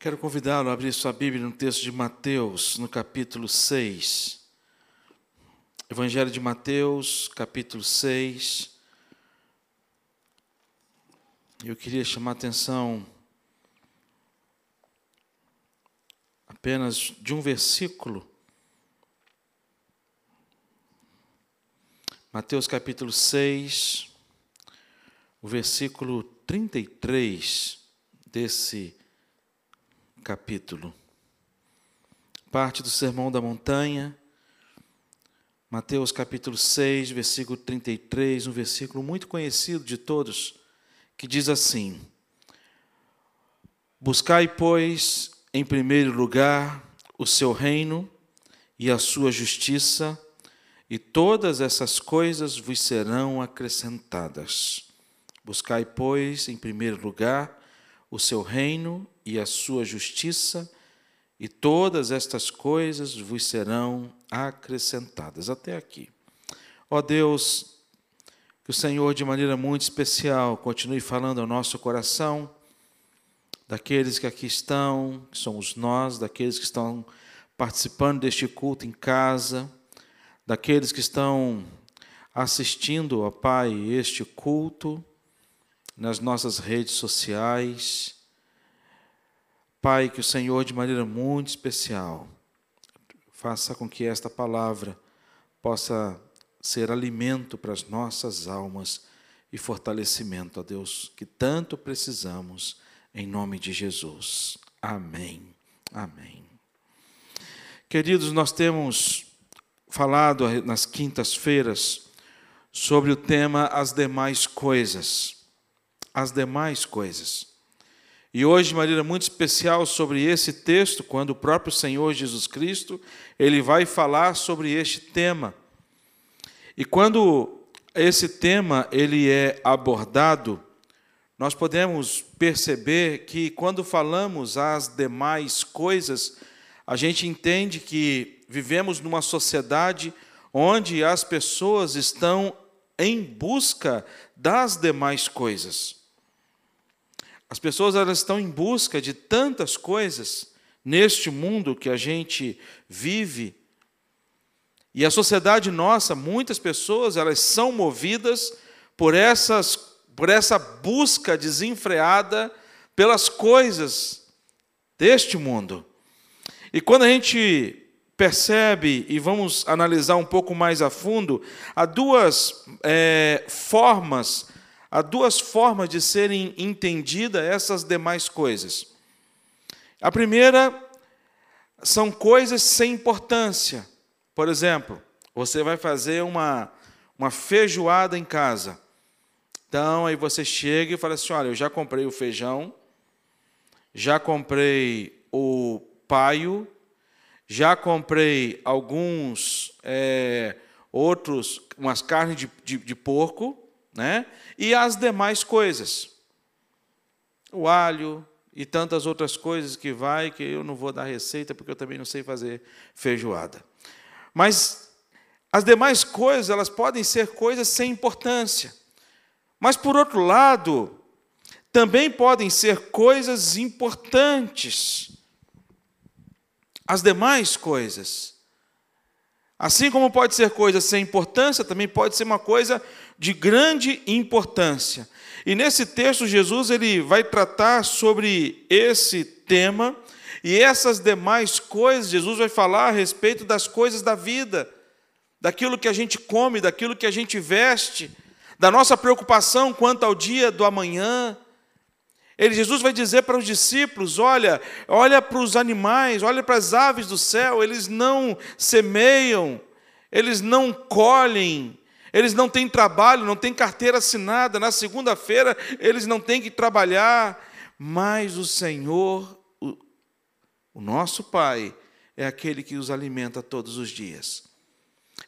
Quero convidá-lo a abrir sua Bíblia no texto de Mateus, no capítulo 6. Evangelho de Mateus, capítulo 6. Eu queria chamar a atenção apenas de um versículo. Mateus capítulo 6, o versículo 33 desse capítulo. Parte do Sermão da Montanha, Mateus capítulo 6, versículo 33, um versículo muito conhecido de todos, que diz assim: Buscai, pois, em primeiro lugar o seu reino e a sua justiça, e todas essas coisas vos serão acrescentadas. Buscai, pois, em primeiro lugar o seu reino e a sua justiça, e todas estas coisas vos serão acrescentadas. Até aqui. Ó Deus, que o Senhor, de maneira muito especial, continue falando ao nosso coração, daqueles que aqui estão, que somos nós, daqueles que estão participando deste culto em casa, daqueles que estão assistindo, ó Pai, este culto nas nossas redes sociais. Pai, que o Senhor, de maneira muito especial, faça com que esta palavra possa ser alimento para as nossas almas e fortalecimento, ó Deus, que tanto precisamos, em nome de Jesus. Amém. Amém. Queridos, nós temos falado nas quintas-feiras sobre o tema as demais coisas as demais coisas. E hoje, de maneira muito especial, sobre esse texto, quando o próprio Senhor Jesus Cristo, ele vai falar sobre este tema. E quando esse tema ele é abordado, nós podemos perceber que quando falamos as demais coisas, a gente entende que vivemos numa sociedade onde as pessoas estão em busca das demais coisas. As pessoas elas estão em busca de tantas coisas neste mundo que a gente vive. E a sociedade nossa, muitas pessoas, elas são movidas por essas por essa busca desenfreada pelas coisas deste mundo. E quando a gente percebe e vamos analisar um pouco mais a fundo, há duas é, formas Há duas formas de serem entendidas essas demais coisas. A primeira são coisas sem importância. Por exemplo, você vai fazer uma, uma feijoada em casa. Então, aí você chega e fala assim: olha, eu já comprei o feijão, já comprei o paio, já comprei alguns é, outros, umas carnes de, de, de porco, né? e as demais coisas. O alho e tantas outras coisas que vai, que eu não vou dar receita, porque eu também não sei fazer feijoada. Mas as demais coisas, elas podem ser coisas sem importância. Mas, por outro lado, também podem ser coisas importantes. As demais coisas. Assim como pode ser coisa sem importância, também pode ser uma coisa de grande importância. E nesse texto Jesus ele vai tratar sobre esse tema e essas demais coisas, Jesus vai falar a respeito das coisas da vida, daquilo que a gente come, daquilo que a gente veste, da nossa preocupação quanto ao dia do amanhã. Ele, Jesus vai dizer para os discípulos: olha, olha para os animais, olha para as aves do céu, eles não semeiam, eles não colhem, eles não têm trabalho, não têm carteira assinada. Na segunda-feira eles não têm que trabalhar. Mas o Senhor, o, o nosso Pai, é aquele que os alimenta todos os dias.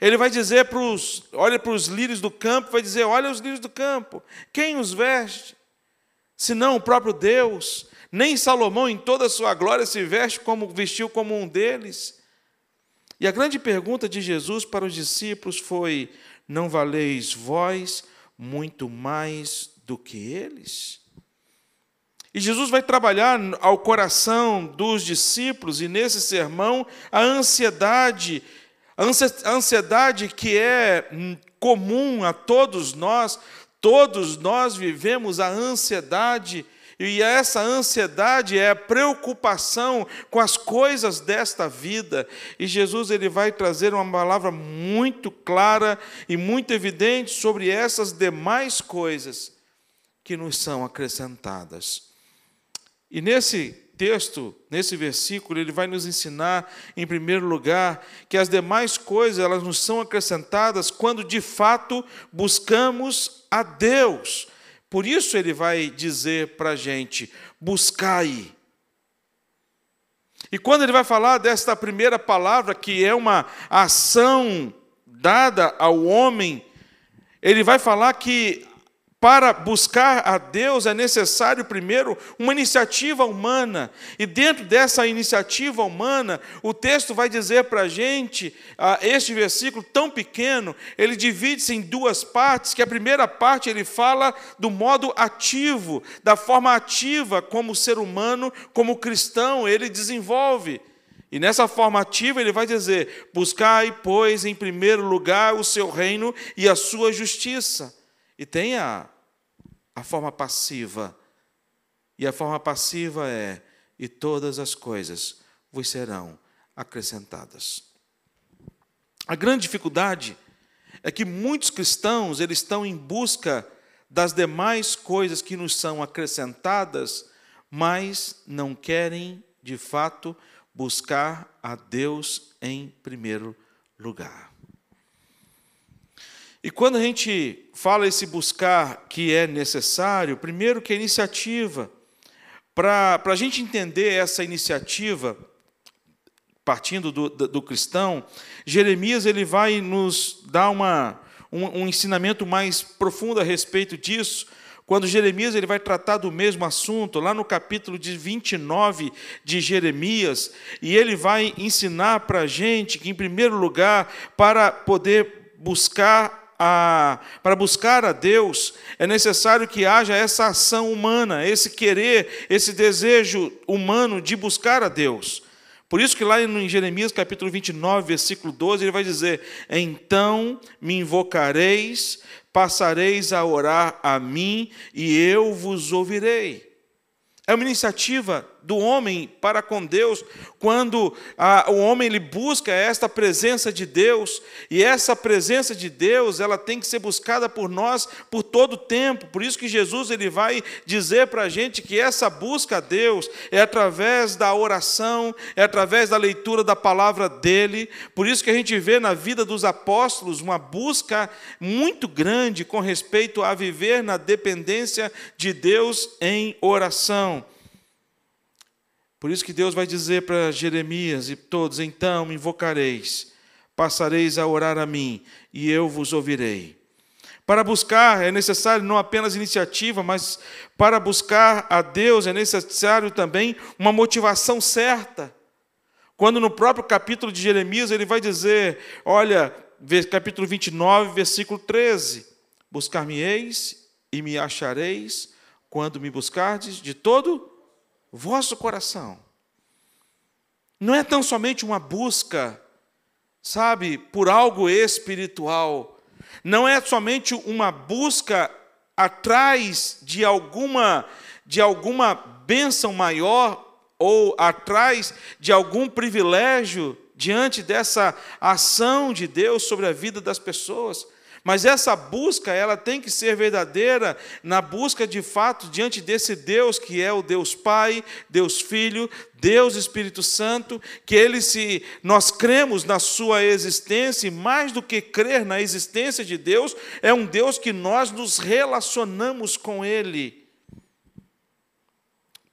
Ele vai dizer para os, olha para os lírios do campo, vai dizer: olha os lírios do campo, quem os veste? Senão o próprio Deus. Nem Salomão, em toda a sua glória, se veste como vestiu como um deles. E a grande pergunta de Jesus para os discípulos foi: não valeis vós muito mais do que eles? E Jesus vai trabalhar ao coração dos discípulos, e nesse sermão, a ansiedade, a ansiedade que é comum a todos nós, todos nós vivemos a ansiedade, e essa ansiedade é a preocupação com as coisas desta vida. E Jesus ele vai trazer uma palavra muito clara e muito evidente sobre essas demais coisas que nos são acrescentadas. E nesse texto, nesse versículo, ele vai nos ensinar, em primeiro lugar, que as demais coisas elas nos são acrescentadas quando de fato buscamos a Deus. Por isso ele vai dizer para a gente: buscai. E quando ele vai falar desta primeira palavra, que é uma ação dada ao homem, ele vai falar que para buscar a Deus é necessário, primeiro, uma iniciativa humana. E dentro dessa iniciativa humana, o texto vai dizer para a gente, este versículo tão pequeno, ele divide-se em duas partes, que a primeira parte ele fala do modo ativo, da forma ativa como ser humano, como cristão, ele desenvolve. E nessa forma ativa ele vai dizer: buscai, pois, em primeiro lugar o seu reino e a sua justiça. E tem a, a forma passiva. E a forma passiva é: e todas as coisas vos serão acrescentadas. A grande dificuldade é que muitos cristãos eles estão em busca das demais coisas que nos são acrescentadas, mas não querem, de fato, buscar a Deus em primeiro lugar. E quando a gente fala esse buscar que é necessário, primeiro que a iniciativa, para a gente entender essa iniciativa, partindo do, do, do, cristão, Jeremias ele vai nos dar uma, um, um ensinamento mais profundo a respeito disso, quando Jeremias ele vai tratar do mesmo assunto, lá no capítulo de 29 de Jeremias, e ele vai ensinar para a gente que, em primeiro lugar, para poder buscar para buscar a Deus, é necessário que haja essa ação humana, esse querer, esse desejo humano de buscar a Deus. Por isso que lá em Jeremias capítulo 29, versículo 12, ele vai dizer: Então me invocareis, passareis a orar a mim, e eu vos ouvirei. É uma iniciativa do homem para com Deus, quando a, o homem ele busca esta presença de Deus, e essa presença de Deus, ela tem que ser buscada por nós por todo o tempo. Por isso que Jesus ele vai dizer para a gente que essa busca a Deus é através da oração, é através da leitura da palavra dele. Por isso que a gente vê na vida dos apóstolos uma busca muito grande com respeito a viver na dependência de Deus em oração. Por isso que Deus vai dizer para Jeremias e todos: então me invocareis, passareis a orar a mim, e eu vos ouvirei. Para buscar é necessário não apenas iniciativa, mas para buscar a Deus é necessário também uma motivação certa. Quando no próprio capítulo de Jeremias ele vai dizer, olha, capítulo 29, versículo 13: Buscar-me-eis e me achareis quando me buscardes de todo vosso coração. Não é tão somente uma busca, sabe, por algo espiritual. Não é somente uma busca atrás de alguma de alguma bênção maior ou atrás de algum privilégio diante dessa ação de Deus sobre a vida das pessoas. Mas essa busca, ela tem que ser verdadeira na busca de fato diante desse Deus que é o Deus Pai, Deus Filho, Deus Espírito Santo, que ele se nós cremos na sua existência e mais do que crer na existência de Deus, é um Deus que nós nos relacionamos com ele.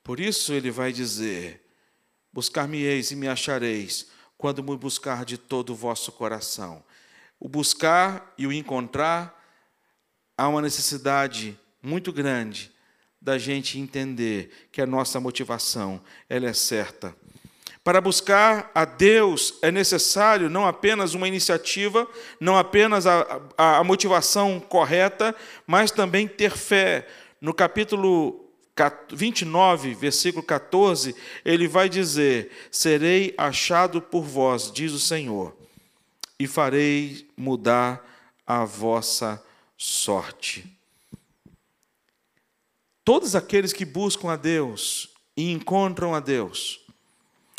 Por isso ele vai dizer: Buscar-me-eis e me achareis, quando me buscar de todo o vosso coração. O buscar e o encontrar, há uma necessidade muito grande da gente entender que a nossa motivação ela é certa. Para buscar a Deus é necessário não apenas uma iniciativa, não apenas a, a, a motivação correta, mas também ter fé. No capítulo 29, versículo 14, ele vai dizer: Serei achado por vós, diz o Senhor, e farei mudar a vossa sorte. Todos aqueles que buscam a Deus e encontram a Deus,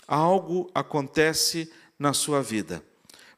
algo acontece na sua vida.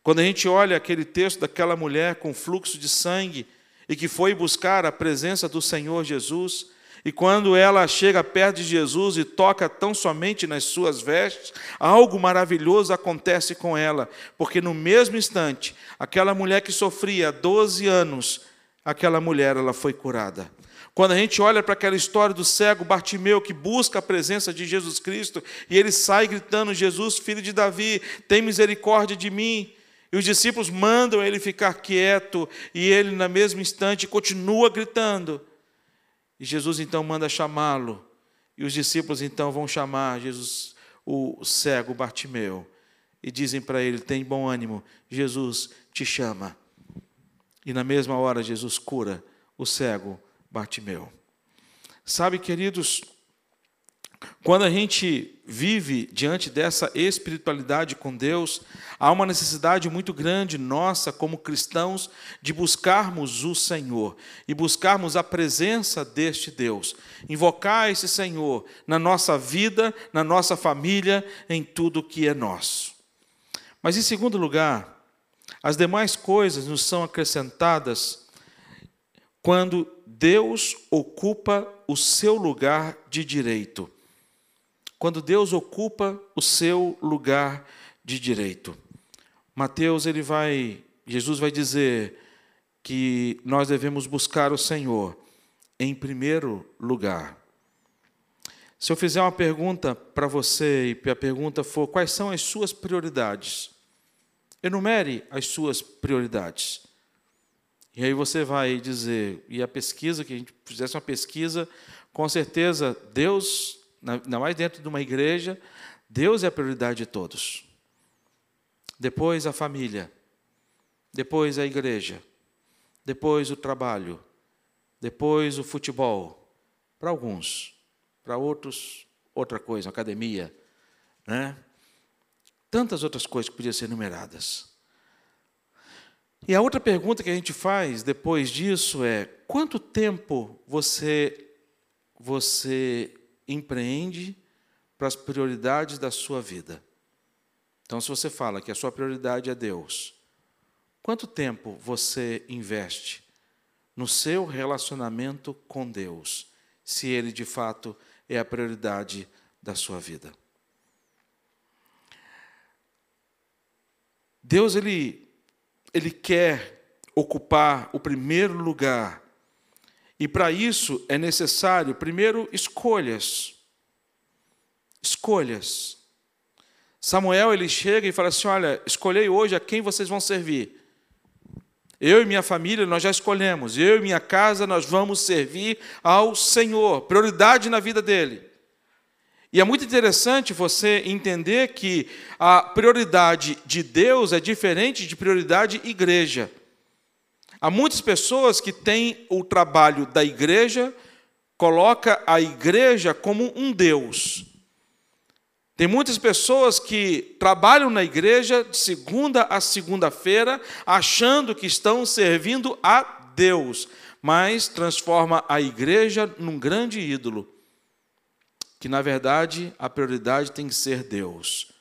Quando a gente olha aquele texto daquela mulher com fluxo de sangue e que foi buscar a presença do Senhor Jesus, e quando ela chega perto de Jesus e toca tão somente nas suas vestes, algo maravilhoso acontece com ela, porque no mesmo instante, aquela mulher que sofria 12 anos, aquela mulher ela foi curada. Quando a gente olha para aquela história do cego Bartimeu que busca a presença de Jesus Cristo e ele sai gritando: Jesus, filho de Davi, tem misericórdia de mim. E os discípulos mandam ele ficar quieto e ele, na mesma instante, continua gritando. E Jesus então manda chamá-lo. E os discípulos então vão chamar Jesus, o cego Bartimeu, e dizem para ele: Tem bom ânimo, Jesus te chama. E na mesma hora Jesus cura o cego Bartimeu. Sabe, queridos, quando a gente vive diante dessa espiritualidade com Deus, há uma necessidade muito grande nossa, como cristãos, de buscarmos o Senhor e buscarmos a presença deste Deus, invocar esse Senhor na nossa vida, na nossa família, em tudo que é nosso. Mas, em segundo lugar, as demais coisas nos são acrescentadas quando Deus ocupa o seu lugar de direito quando Deus ocupa o seu lugar de direito. Mateus ele vai, Jesus vai dizer que nós devemos buscar o Senhor em primeiro lugar. Se eu fizer uma pergunta para você e a pergunta for quais são as suas prioridades, enumere as suas prioridades. E aí você vai dizer, e a pesquisa, que a gente fizesse uma pesquisa, com certeza Deus ainda mais dentro de uma igreja, Deus é a prioridade de todos. Depois a família, depois a igreja, depois o trabalho, depois o futebol. Para alguns, para outros, outra coisa, academia, né? Tantas outras coisas que podiam ser enumeradas. E a outra pergunta que a gente faz depois disso é: quanto tempo você você empreende para as prioridades da sua vida. Então, se você fala que a sua prioridade é Deus, quanto tempo você investe no seu relacionamento com Deus, se ele de fato é a prioridade da sua vida? Deus ele ele quer ocupar o primeiro lugar e para isso é necessário, primeiro, escolhas. Escolhas. Samuel ele chega e fala assim: Olha, escolhei hoje a quem vocês vão servir. Eu e minha família nós já escolhemos. Eu e minha casa nós vamos servir ao Senhor. Prioridade na vida dele. E é muito interessante você entender que a prioridade de Deus é diferente de prioridade igreja. Há muitas pessoas que têm o trabalho da igreja, coloca a igreja como um Deus. Tem muitas pessoas que trabalham na igreja de segunda a segunda-feira, achando que estão servindo a Deus, mas transforma a igreja num grande ídolo, que na verdade a prioridade tem que ser Deus.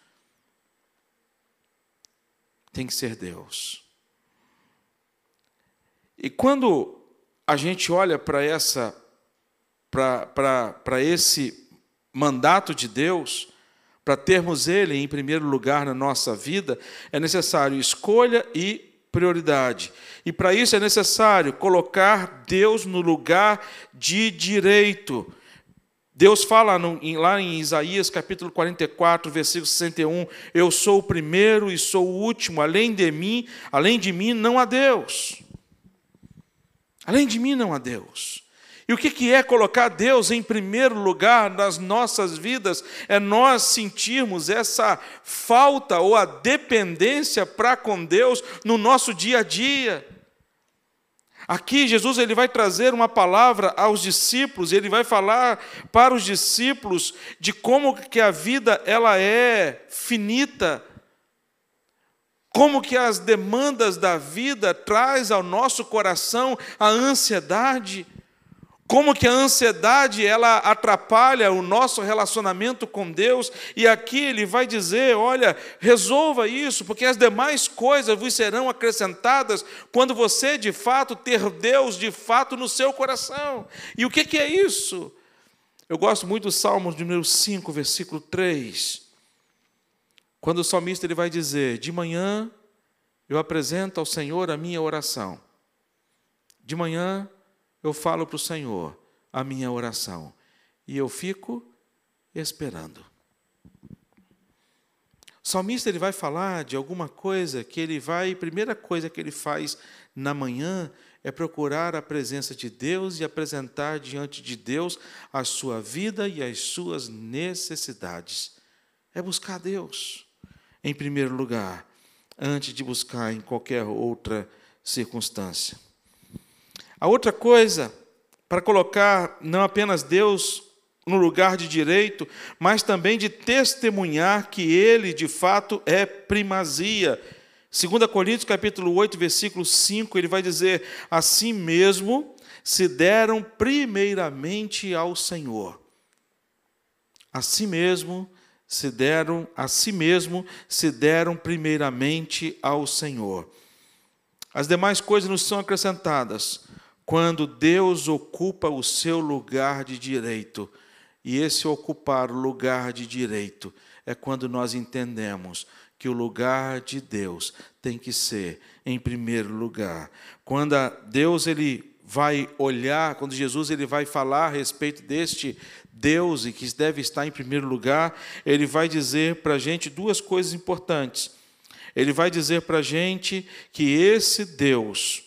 Tem que ser Deus. E quando a gente olha para essa para esse mandato de Deus, para termos ele em primeiro lugar na nossa vida, é necessário escolha e prioridade. E para isso é necessário colocar Deus no lugar de direito. Deus fala no, lá em Isaías capítulo 44, versículo 61, eu sou o primeiro e sou o último, além de mim, além de mim não há Deus. Além de mim não há Deus. E o que é colocar Deus em primeiro lugar nas nossas vidas? É nós sentirmos essa falta ou a dependência para com Deus no nosso dia a dia. Aqui Jesus ele vai trazer uma palavra aos discípulos, ele vai falar para os discípulos de como que a vida ela é finita, como que as demandas da vida traz ao nosso coração a ansiedade, como que a ansiedade ela atrapalha o nosso relacionamento com Deus, e aqui ele vai dizer: olha, resolva isso, porque as demais coisas vos serão acrescentadas quando você de fato ter Deus de fato no seu coração. E o que, que é isso? Eu gosto muito do Salmos número 5, versículo 3. Quando o salmista ele vai dizer: De manhã eu apresento ao Senhor a minha oração. De manhã eu falo para o Senhor a minha oração. E eu fico esperando. O salmista ele vai falar de alguma coisa que ele vai, primeira coisa que ele faz na manhã é procurar a presença de Deus e apresentar diante de Deus a sua vida e as suas necessidades. É buscar Deus em primeiro lugar, antes de buscar em qualquer outra circunstância. A outra coisa, para colocar não apenas Deus no lugar de direito, mas também de testemunhar que ele, de fato, é primazia. 2 Coríntios capítulo 8, versículo 5, ele vai dizer: Assim mesmo se deram primeiramente ao Senhor. Assim mesmo se deram a si mesmo, se deram primeiramente ao Senhor. As demais coisas nos são acrescentadas quando Deus ocupa o seu lugar de direito. E esse ocupar o lugar de direito é quando nós entendemos que o lugar de Deus tem que ser em primeiro lugar. Quando Deus ele vai olhar, quando Jesus ele vai falar a respeito deste Deus e que deve estar em primeiro lugar, ele vai dizer para a gente duas coisas importantes. Ele vai dizer para a gente que esse Deus,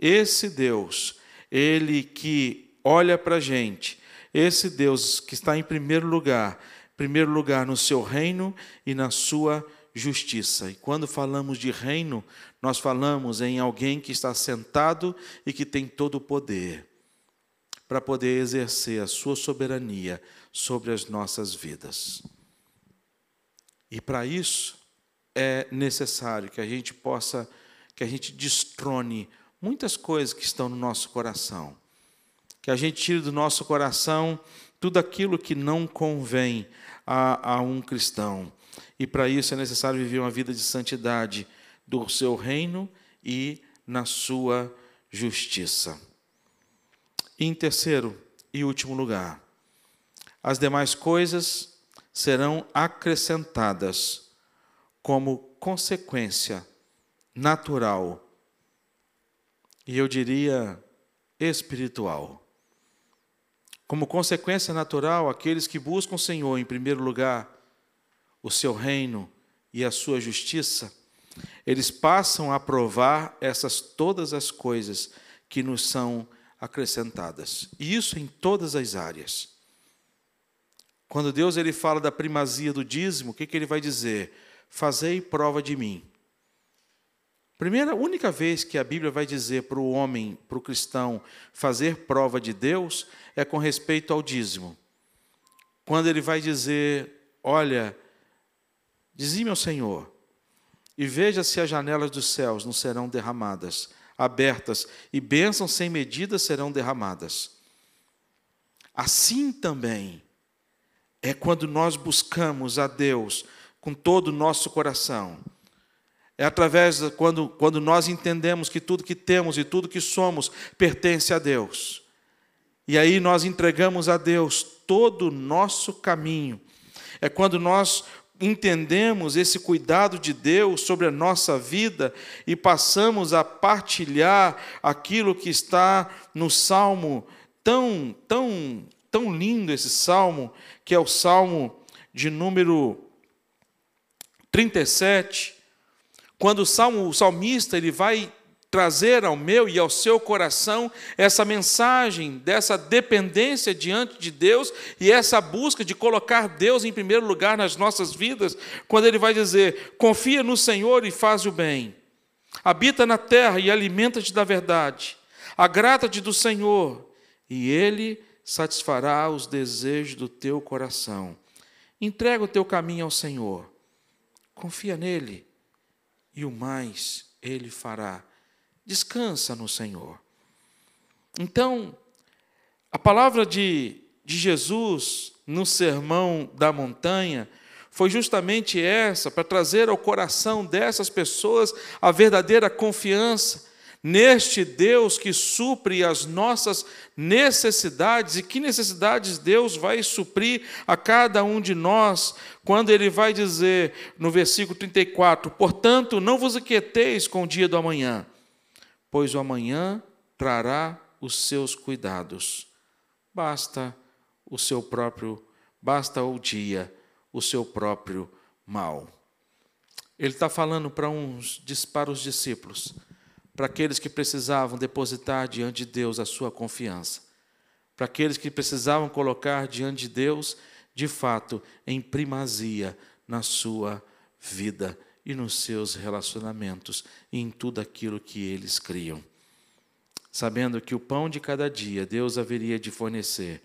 esse Deus, ele que olha para a gente, esse Deus que está em primeiro lugar, primeiro lugar no seu reino e na sua justiça. E quando falamos de reino, nós falamos em alguém que está sentado e que tem todo o poder para poder exercer a sua soberania sobre as nossas vidas. E para isso é necessário que a gente possa, que a gente destrone muitas coisas que estão no nosso coração. Que a gente tire do nosso coração tudo aquilo que não convém a, a um cristão. E para isso é necessário viver uma vida de santidade do seu reino e na sua justiça. E em terceiro e último lugar, as demais coisas serão acrescentadas como consequência natural e eu diria espiritual. Como consequência natural, aqueles que buscam o Senhor em primeiro lugar, o seu reino e a sua justiça, eles passam a provar essas todas as coisas que nos são acrescentadas. E isso em todas as áreas. Quando Deus ele fala da primazia do dízimo, o que, que ele vai dizer? Fazei prova de mim. Primeira, única vez que a Bíblia vai dizer para o homem, para o cristão, fazer prova de Deus é com respeito ao dízimo. Quando ele vai dizer: Olha, dizime ao Senhor, e veja se as janelas dos céus não serão derramadas abertas, e bênçãos sem medida serão derramadas. Assim também é quando nós buscamos a Deus com todo o nosso coração. É através de quando, quando nós entendemos que tudo que temos e tudo que somos pertence a Deus. E aí nós entregamos a Deus todo o nosso caminho. É quando nós entendemos esse cuidado de Deus sobre a nossa vida e passamos a partilhar aquilo que está no salmo tão tão tão lindo esse salmo, que é o salmo de número 37, quando o salmo o salmista ele vai trazer ao meu e ao seu coração essa mensagem dessa dependência diante de Deus e essa busca de colocar Deus em primeiro lugar nas nossas vidas, quando ele vai dizer: confia no Senhor e faz o bem, habita na terra e alimenta-te da verdade. Agrada-te do Senhor, e Ele satisfará os desejos do teu coração. Entrega o teu caminho ao Senhor, confia nele, e o mais Ele fará. Descansa no Senhor. Então, a palavra de, de Jesus no Sermão da Montanha foi justamente essa, para trazer ao coração dessas pessoas a verdadeira confiança neste Deus que supre as nossas necessidades e que necessidades Deus vai suprir a cada um de nós, quando ele vai dizer no versículo 34: Portanto, não vos inquieteis com o dia do amanhã, pois o amanhã trará os seus cuidados. Basta o seu próprio, basta o dia o seu próprio mal. Ele está falando para uns, para os discípulos, para aqueles que precisavam depositar diante de Deus a sua confiança, para aqueles que precisavam colocar diante de Deus, de fato, em primazia na sua vida e nos seus relacionamentos e em tudo aquilo que eles criam. Sabendo que o pão de cada dia Deus haveria de fornecer,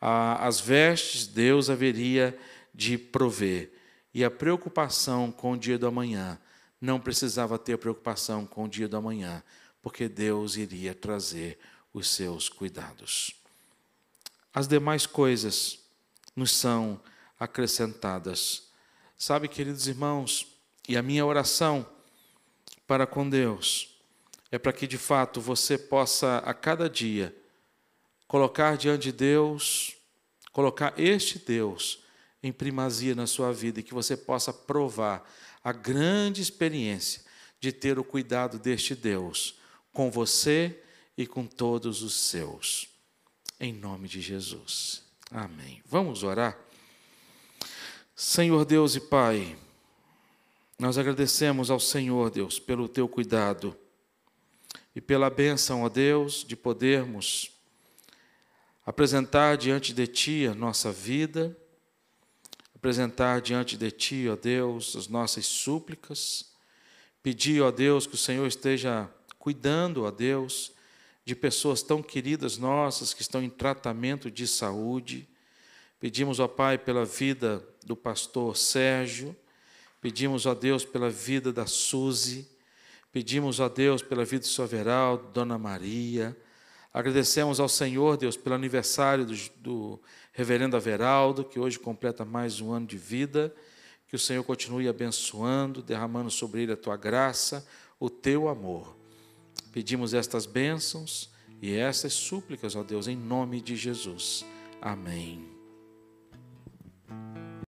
as vestes Deus haveria de prover. E a preocupação com o dia do amanhã não precisava ter preocupação com o dia do amanhã, porque Deus iria trazer os seus cuidados. As demais coisas nos são acrescentadas. Sabe, queridos irmãos, e a minha oração para com Deus é para que de fato você possa a cada dia colocar diante de Deus, colocar este Deus em primazia na sua vida e que você possa provar a grande experiência de ter o cuidado deste Deus com você e com todos os seus. Em nome de Jesus. Amém. Vamos orar? Senhor Deus e Pai, nós agradecemos ao Senhor, Deus, pelo teu cuidado e pela bênção, ó Deus, de podermos apresentar diante de Ti a nossa vida apresentar diante de Ti, ó Deus, as nossas súplicas, pedir, ó Deus, que o Senhor esteja cuidando, ó Deus, de pessoas tão queridas nossas que estão em tratamento de saúde. Pedimos, ó Pai, pela vida do pastor Sérgio, pedimos, ó Deus, pela vida da Suzy, pedimos, ó Deus, pela vida do Sr. Veraldo, Dona Maria, agradecemos ao Senhor, Deus, pelo aniversário do, do reverendo Averaldo, que hoje completa mais um ano de vida. Que o Senhor continue abençoando, derramando sobre ele a tua graça, o teu amor. Pedimos estas bênçãos e estas súplicas, ó Deus, em nome de Jesus. Amém.